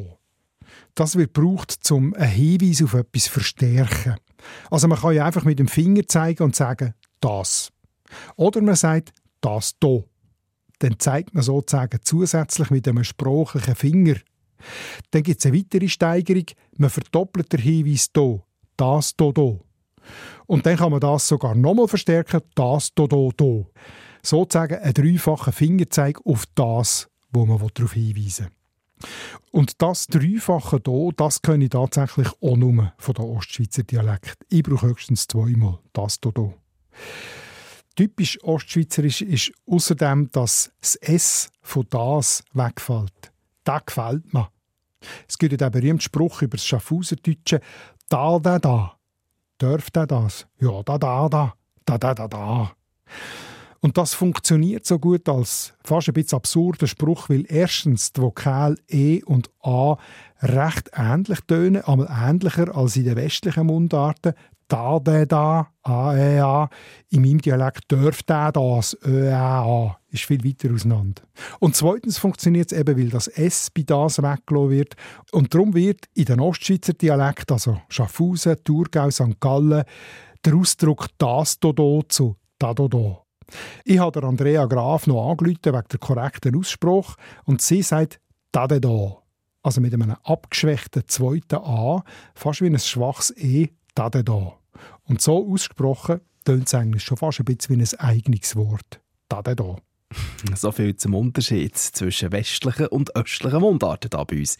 Das wird gebraucht, um einen Hinweis auf etwas zu verstärken. Also man kann ja einfach mit dem Finger zeigen und sagen, das. Oder man sagt, das da dann zeigt man sozusagen zusätzlich mit einem sprachlichen Finger. Dann gibt es eine weitere Steigerung, man verdoppelt den Hinweis hier, das hier, hier. Und dann kann man das sogar nochmal verstärken, das hier, hier, hier. Sozusagen ein dreifacher Fingerzeig auf das, wo man darauf hinweisen will. Und das Dreifache hier, das kenne ich tatsächlich auch nur von der Ostschweizer Dialekt. Ich brauche höchstens zweimal das hier. hier. Typisch ostschweizerisch ist außerdem, dass das S von das wegfällt. Das gefällt mir. Es gibt ja den berühmten Spruch über das Schaffhauserdeutsche «Da, da, da». Dürft er das? Ja, da, da, da. Da, da, da, da. Und das funktioniert so gut als fast ein bisschen absurder Spruch, weil erstens die Vokale E und A recht ähnlich tönen, aber ähnlicher als in den westlichen Mundarten da, der, da, a, e, a. In meinem Dialekt dürfte der das, ö, e, a. Ist viel weiter auseinander. Und zweitens funktioniert es eben, weil das S bei das weggelassen wird. Und darum wird in den Ostschweizer Dialekt, also Schaffhausen, Thurgau, St. Gallen, der Ausdruck das do zu da do do. Ich habe Andrea Graf noch angerufen wegen der korrekten Aussprache und sie sagt da de da. Also mit einem abgeschwächten zweiten A, fast wie ein schwaches E, da de da. Und so ausgesprochen tönt es eigentlich schon fast ein bisschen wie ein eigenes Wort. Da, da, da. So viel zum Unterschied zwischen westlichen und östlichen Mundarten hier bei uns.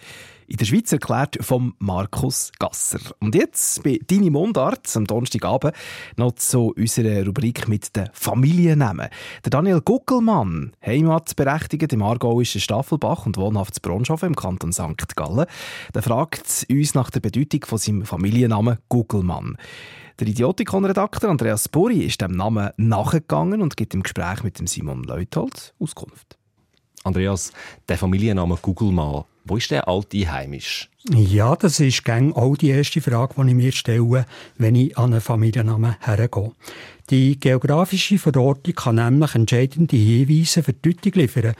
In der Schweiz erklärt vom Markus Gasser. Und jetzt bei «Deine Mundart» am Donnerstagabend noch zu unserer Rubrik mit den Familiennamen. Der Daniel Guckelmann, heimatberechtigt im aargauischen Staffelbach und wohnhaft in Bronschofen im Kanton St. Gallen, der fragt uns nach der Bedeutung von seinem Familiennamen Guckelmann. Der Idiotikon-Redakteur Andreas Buri ist dem Namen nachgegangen und gibt im Gespräch mit dem Simon Leuthold Auskunft. Andreas, der Familienname Gugelmann, wo ist der alt einheimisch? Ja, das ist gang auch die erste Frage, die ich mir stelle, wenn ich an einen Familiennamen hergehe. Die geografische Verortung kann nämlich entscheidende Hinweise für die Deutung liefern.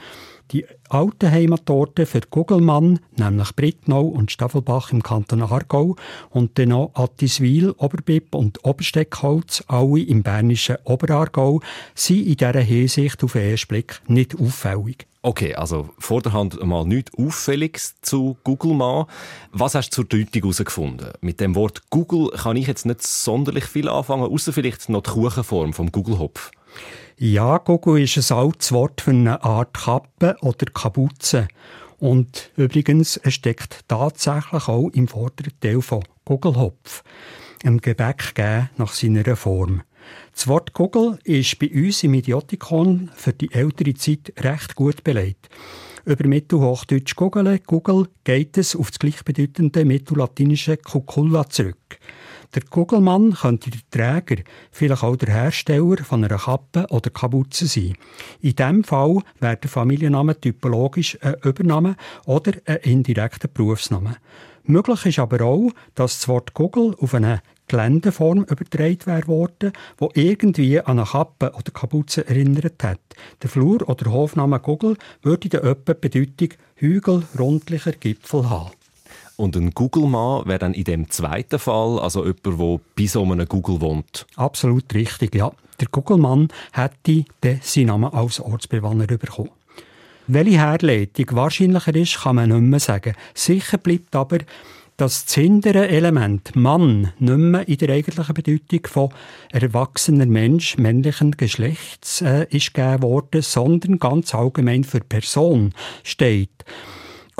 Die alten Heimatorte für Gugelmann, nämlich Brittnau und Staffelbach im Kanton Aargau und dann noch Attiswil, Oberbipp und Obersteckholz, alle im bernischen Oberaargau, sind in dieser Hinsicht auf den ersten Blick nicht auffällig. Okay, also vor der Hand mal nichts Auffälliges zu mal. Was hast du zur Deutung herausgefunden? Mit dem Wort Google kann ich jetzt nicht sonderlich viel anfangen, außer vielleicht noch die Kuchenform vom Google-Hopf. Ja, Google ist ein altes Wort für eine Art Kappe oder Kapuze. Und übrigens, es steckt tatsächlich auch im vorderen Teil von Gugelhopf, einem Gebäck gegeben nach seiner Form. Das Wort Google ist bei uns im Idiotikon für die ältere Zeit recht gut belegt. Über Mittelhochdeutsch Google, Google geht es auf das gleichbedeutende mittellatinische Cuculla zurück. Der Kugelmann könnte der Träger, vielleicht auch der Hersteller von einer Kappe oder Kapuze sein. In diesem Fall wäre der Familienname typologisch ein Übername oder ein indirekter Berufsname. Möglich ist aber auch, dass das Wort Kugel auf eine Geländeform übertragen wäre worden, wo irgendwie an eine Kappe oder Kapuze erinnert hat. Der Flur oder Hofname Kugel würde dann etwa die Bedeutung Hügel, rundlicher Gipfel haben. Und ein Google-Mann wäre dann in dem zweiten Fall, also jemand, der bei so einem Google wohnt. Absolut richtig, ja. Der Google-Mann hätte seinen Namen als Ortsbewohner bekommen. Welche Herleitung wahrscheinlicher ist, kann man nicht mehr sagen. Sicher bleibt aber, dass das hintere Element Mann nicht mehr in der eigentlichen Bedeutung von erwachsener Mensch männlichen Geschlechts äh, ist gegeben worden, sondern ganz allgemein für Person steht.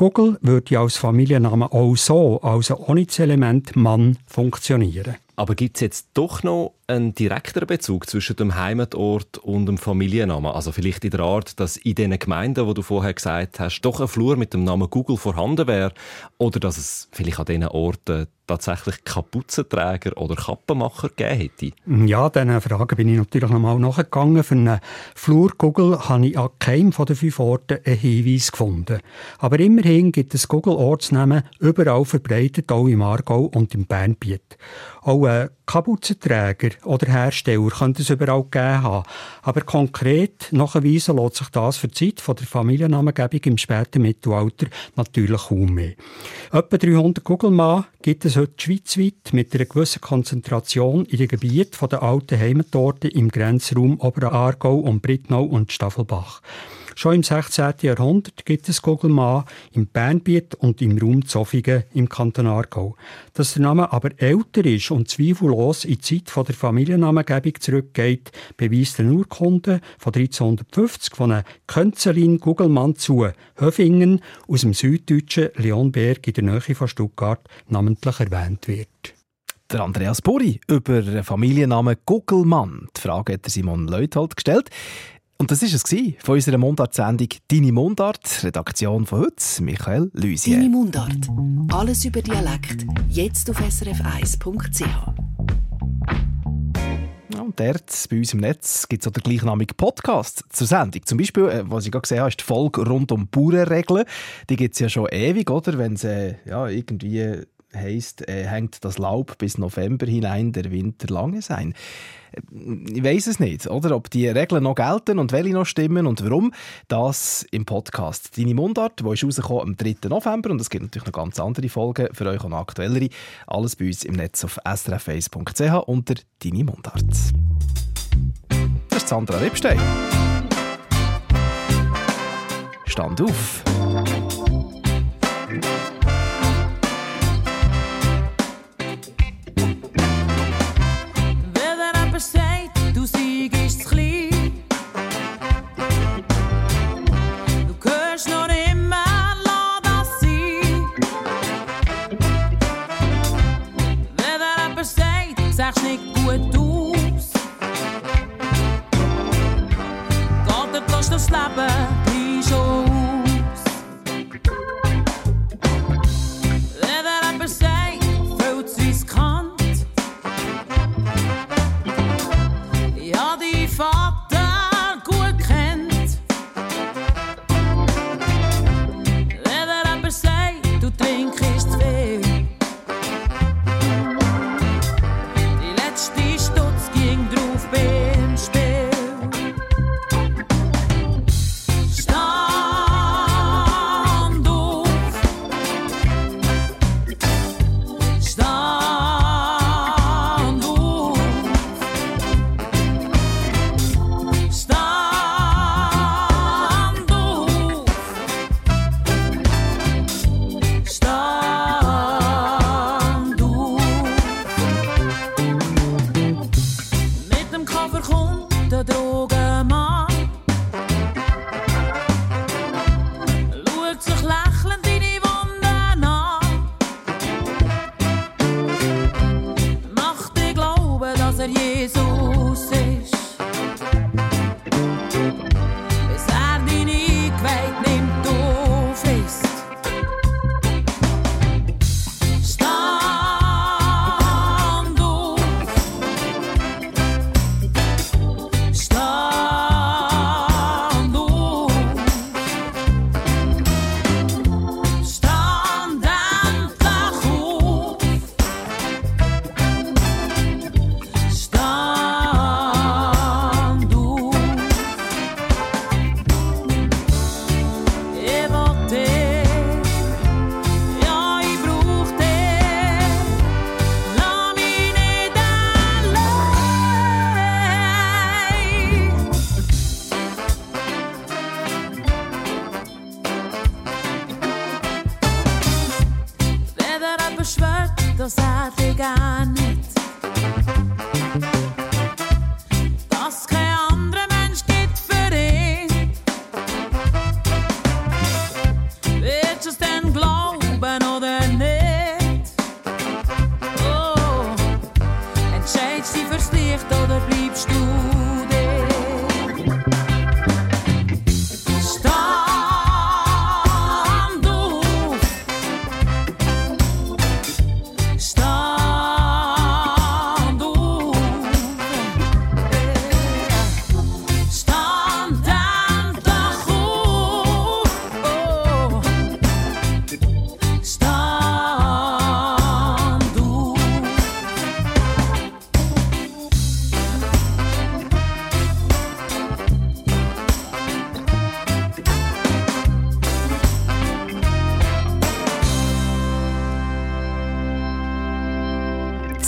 Google würde als Familienname auch so, also ohne das Element Mann, funktionieren. Aber gibt es jetzt doch noch einen direkteren Bezug zwischen dem Heimatort und dem Familiennamen? Also vielleicht in der Art, dass in den Gemeinden, wo du vorher gesagt hast, doch ein Flur mit dem Namen Google vorhanden wäre? Oder dass es vielleicht an diesen Orten tatsächlich Kapuzenträger oder Kappenmacher gegeben hätte? Ja, diesen Fragen bin ich natürlich nochmal nachgegangen. Für einen Flur-Google habe ich an keinem von den fünf Orten einen Hinweis gefunden. Aber immerhin gibt es Google-Ortsnamen überall verbreitet, auch im Aargau und im Bernbiet. Auch ein Kapuzenträger oder Hersteller könnte es überall gegeben haben. Aber konkret nachweisen lässt sich das für die Zeit der Familiennamengebung im späten Mittelalter natürlich kaum mehr. Etwa 300 Kugelmann gibt es heute schweizweit mit einer gewissen Konzentration in den Gebieten der alten Heimatorte im Grenzraum Oberaargau und Brittnau und Staffelbach. Schon im 16. Jahrhundert gibt es Gugelmann im Bernbiet und im Raum Zofingen im Kanton Aargau. Dass der Name aber älter ist und zweifellos in die Zeit der Familiennamengebung zurückgeht, beweist eine Urkunde von 1350 von einem Könzelin Gugelmann zu Höfingen aus dem süddeutschen Leonberg in der Nähe von Stuttgart namentlich erwähnt wird. Der Andreas Buri über den Familiennamen Gugelmann. Die Frage hat Simon Leuthold gestellt. Und das war es von unserer Mundart-Sendung «Deine Mundart», Redaktion von heute, Michael Lüsier. «Deine Mundart». Alles über Dialekt, jetzt auf srf1.ch. Ja, und dort, bei uns im Netz, gibt es auch den gleichnamigen Podcast zur Sendung. Zum Beispiel, äh, was ich gerade gesehen habe, ist die Folge rund um Bauernregeln. Die gibt es ja schon ewig, oder? Wenn sie äh, ja, irgendwie heisst, äh, hängt das Laub bis November hinein, der Winter lange sein. Äh, ich weiß es nicht, oder? Ob die Regeln noch gelten und welche noch stimmen und warum. Das im Podcast «Deine Mundart», wo ist rausgekommen am 3. November und es gibt natürlich noch ganz andere Folgen für euch und aktuellere. Alles bei uns im Netz auf srface.ch unter «Deine Mundart». Das ist Sandra Rippstein. Stand auf. Leben gleich schon aus.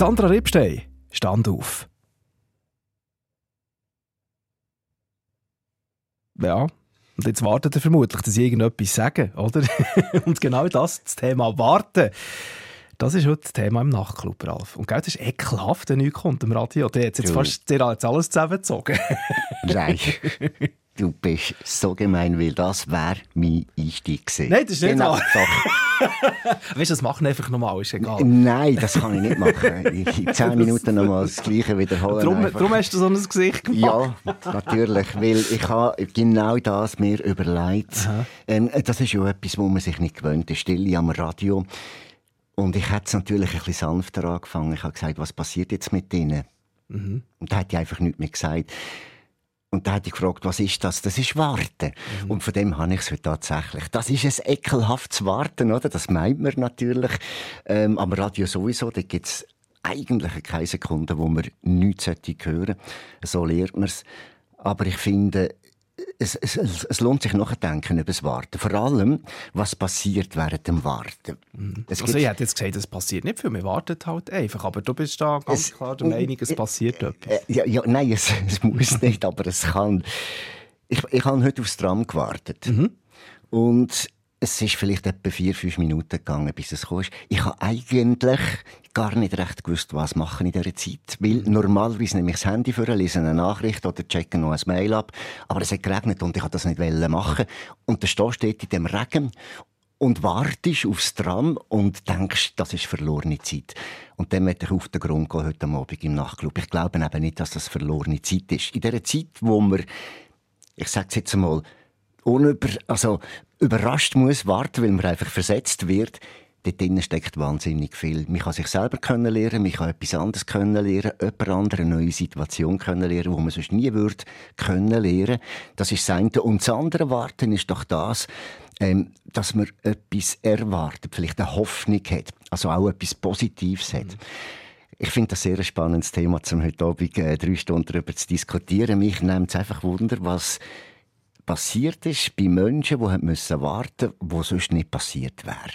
Sandra Ripstein, stand auf. Ja, und jetzt wartet er vermutlich, dass ich irgendetwas sage, oder? und genau das, das Thema Warten. Das ist heute das Thema im Nachtclub, Ralf. Und gell, das ist ekelhaft, wenn nichts kommt im Radio. Der hat jetzt Du. fast der hat jetzt alles zusammengezogen. Nein, du bist so gemein, weil das wäre mein Einstieg gewesen. Nein, das ist nicht genau, wahr. Weißt du, das machen einfach nochmal, ist egal. Nein, das kann ich nicht machen. In zehn Minuten nochmal das Gleiche wiederholen. Darum, darum hast du so ein Gesicht gemacht. Ja, natürlich, weil ich habe genau das mir überlegt. Ähm, das ist ja etwas, wo man sich nicht gewöhnt, die Stille am Radio. Und ich hätte es natürlich ein bisschen sanfter angefangen. Ich habe gesagt, was passiert jetzt mit denen? Mhm. Und da hat ich einfach nichts mehr gesagt. Und da hat ich gefragt, was ist das? Das ist Warten. Mhm. Und von dem habe ich es heute tatsächlich. Das ist ein ekelhaftes Warten, oder? Das meint man natürlich. Ähm, am Radio sowieso, da gibt es eigentlich keine Sekunde, wo man nichts hören sollte. So lernt man es. Aber ich finde, es, es, es lohnt sich nachzudenken über das Warten. Vor allem, was passiert während dem Warten. Es Also ich hätte jetzt gesagt, es passiert nicht viel, wir warten halt einfach. Aber du bist da ganz Es- klar der Meinung, es passiert etwas. Äh, ja, ja, nein, es, muss nicht, aber es kann. Ich, ich habe heute aufs Tram gewartet. Und es ist vielleicht etwa vier, fünf Minuten gegangen, bis es kam. Ich habe eigentlich gar nicht recht gewusst, was machen in dieser Zeit. Weil normalerweise nehme ich das Handy für, lese eine Nachricht oder checke noch ein Mail ab. Aber es hat geregnet und ich wollte das nicht machen. Und der Stau steht in dem Regen und wartest aufs Tram und denkst, das ist verlorene Zeit. Und dann möchte ich auf den Grund gehen, heute Abend im Nachtclub. Ich glaube eben nicht, dass das verlorene Zeit ist. In dieser Zeit, wo man, ich sage jetzt einmal, unüber, also überrascht muss warten, weil man einfach versetzt wird, dort drinnen steckt wahnsinnig viel. Man kann sich selber können lernen, man kann etwas anderes können lernen, jemand andere eine neue Situation können lernen, wo man sonst nie würde können lernen. Das ist das eine. Und das andere Warten ist doch das, ähm, dass man etwas erwartet, vielleicht eine Hoffnung hat, also auch etwas Positives hat. Ich finde das sehr ein spannendes Thema, zum heute Abend äh, drei Stunden darüber zu diskutieren. Mich nimmt es einfach Wunder, was passiert ist bei Menschen, die müssen warten mussten, wo sonst nicht passiert wäre.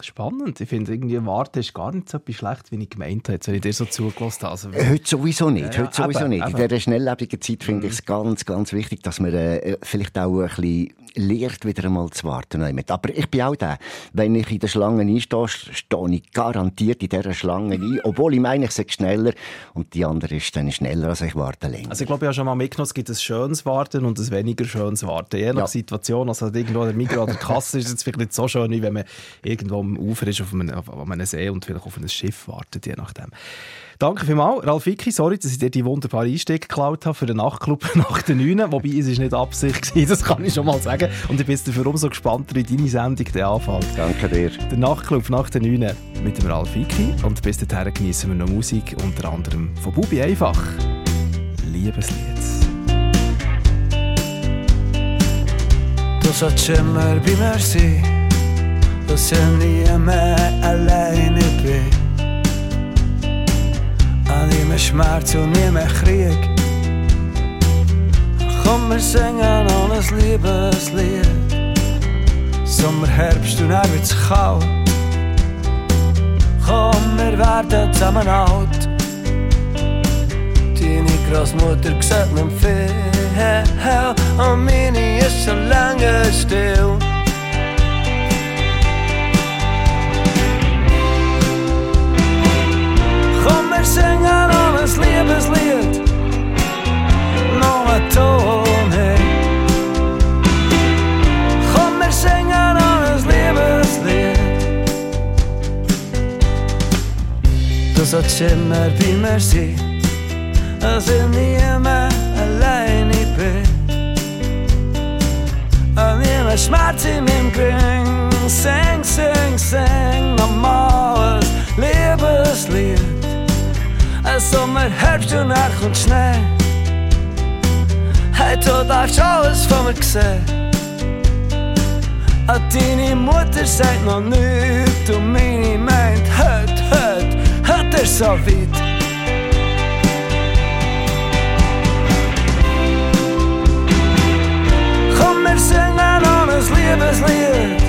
Spannend. Ich finde, irgendwie Warten ist gar nicht so etwas schlecht, wie ich gemeint habe, wenn ich dir so zugelassen habe. Also, Äh, Heute sowieso nicht. Ja, Heute sowieso eben, nicht. eben. In dieser schnelllebigen Zeit finde ich es ganz, ganz wichtig, dass man äh, vielleicht auch ein bisschen lernt, wieder einmal zu warten. Aber ich bin auch der. Wenn ich in der Schlange einstehe, stehe ich garantiert in dieser Schlange ein, obwohl ich meine, ich sei schneller und die andere ist dann schneller, also ich warte länger. Also ich glaube, ich habe schon mal mitgenommen, es gibt ein schönes Warten und ein weniger schönes Warten. Je nach Ja. Situation, also irgendwo an der Migros oder der Kasse ist es vielleicht nicht so schön, wie wenn man irgendwo am Ufer ist, auf einem, auf einem See und vielleicht auf ein Schiff wartet, je nachdem. Danke vielmals, Ralf Vicky. Sorry, dass ich dir die wunderbare Einstieg geklaut habe für den Nachtclub nach den 9. Wobei, es ist nicht Absicht gewesen, das kann ich schon mal sagen. Und ich bin jetzt dafür umso gespannter, wie deine Sendung den anfängt. Danke dir. Der Nachtclub nach den 9 mit dem Ralf Vicky. Und bis dahin genießen wir noch Musik, unter anderem von Bubi einfach. Liebeslied. Du sollst immer bei mir sein, dass ich mehr alleine bin. An nie mehr Schmerz und nie mehr Krieg. Komm, wir singen noch ein Liebeslied. Sommer, Herbst und dann wird's kalt. Komm, wir werden zusammen alt. Deine Großmutter sieht mir viel und meine ist schon lange still. här sängarnas leverslet några toner. Kommer sängarnas leverslet. Das hat schimmer wie merci, als in die immer allein ich bin. vi har Schmerz in dem Kring, sing, sing, sing, normales Liebeslied. Ein Sommer, Herbst und dann kommt Schnee. Hey, du darfst alles von mir sehen. Und deine Mutter sagt noch nichts und meine meint, heute, heute, heute ist so weit. Komm, wir singen noch ein Liebeslied,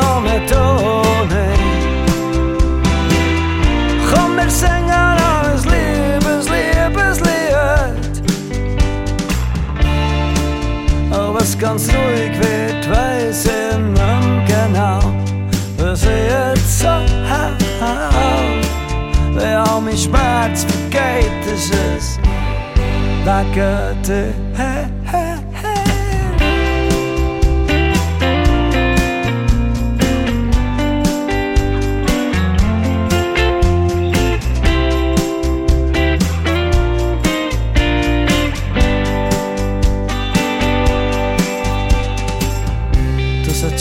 noch mit Tone. Komm, wir singen Ganz ruhig wird, weiß ich mehr genau, was ich jetzt so hab. Wer all mein Schmerz vergeht, es wegen dir.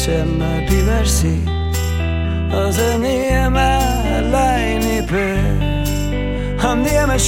Du sollst immer bei mir sein, dass ich nie mehr alleine bin. Und nie mehr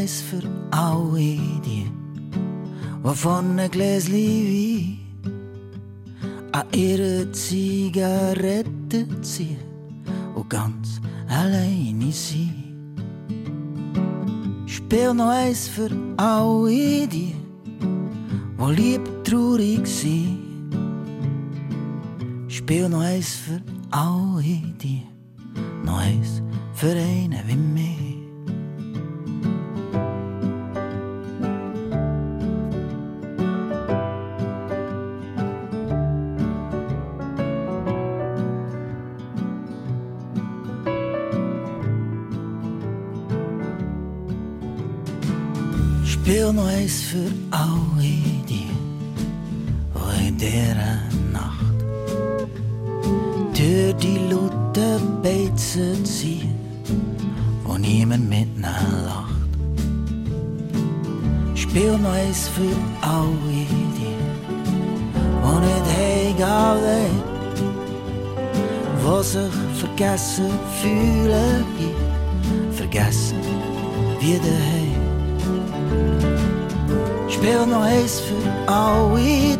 eins für alle die, die von einem Gläschen Wein an ihre Zigarette ziehen und ganz alleine sind. Spiel noch eins für alle die, die lieb traurig sind. Spiel noch eins für alle die, noch eins für einen wie mich. Eins für alle die, die in dieser Nacht durch die lauten Beizen ziehen, wo niemand mit ihnen lacht. Spiel noch eins für alle die, die nicht heimgehen wollen, die sich vergessen fühlen, vergessen wie daheim. Spiel noch eins für alle die,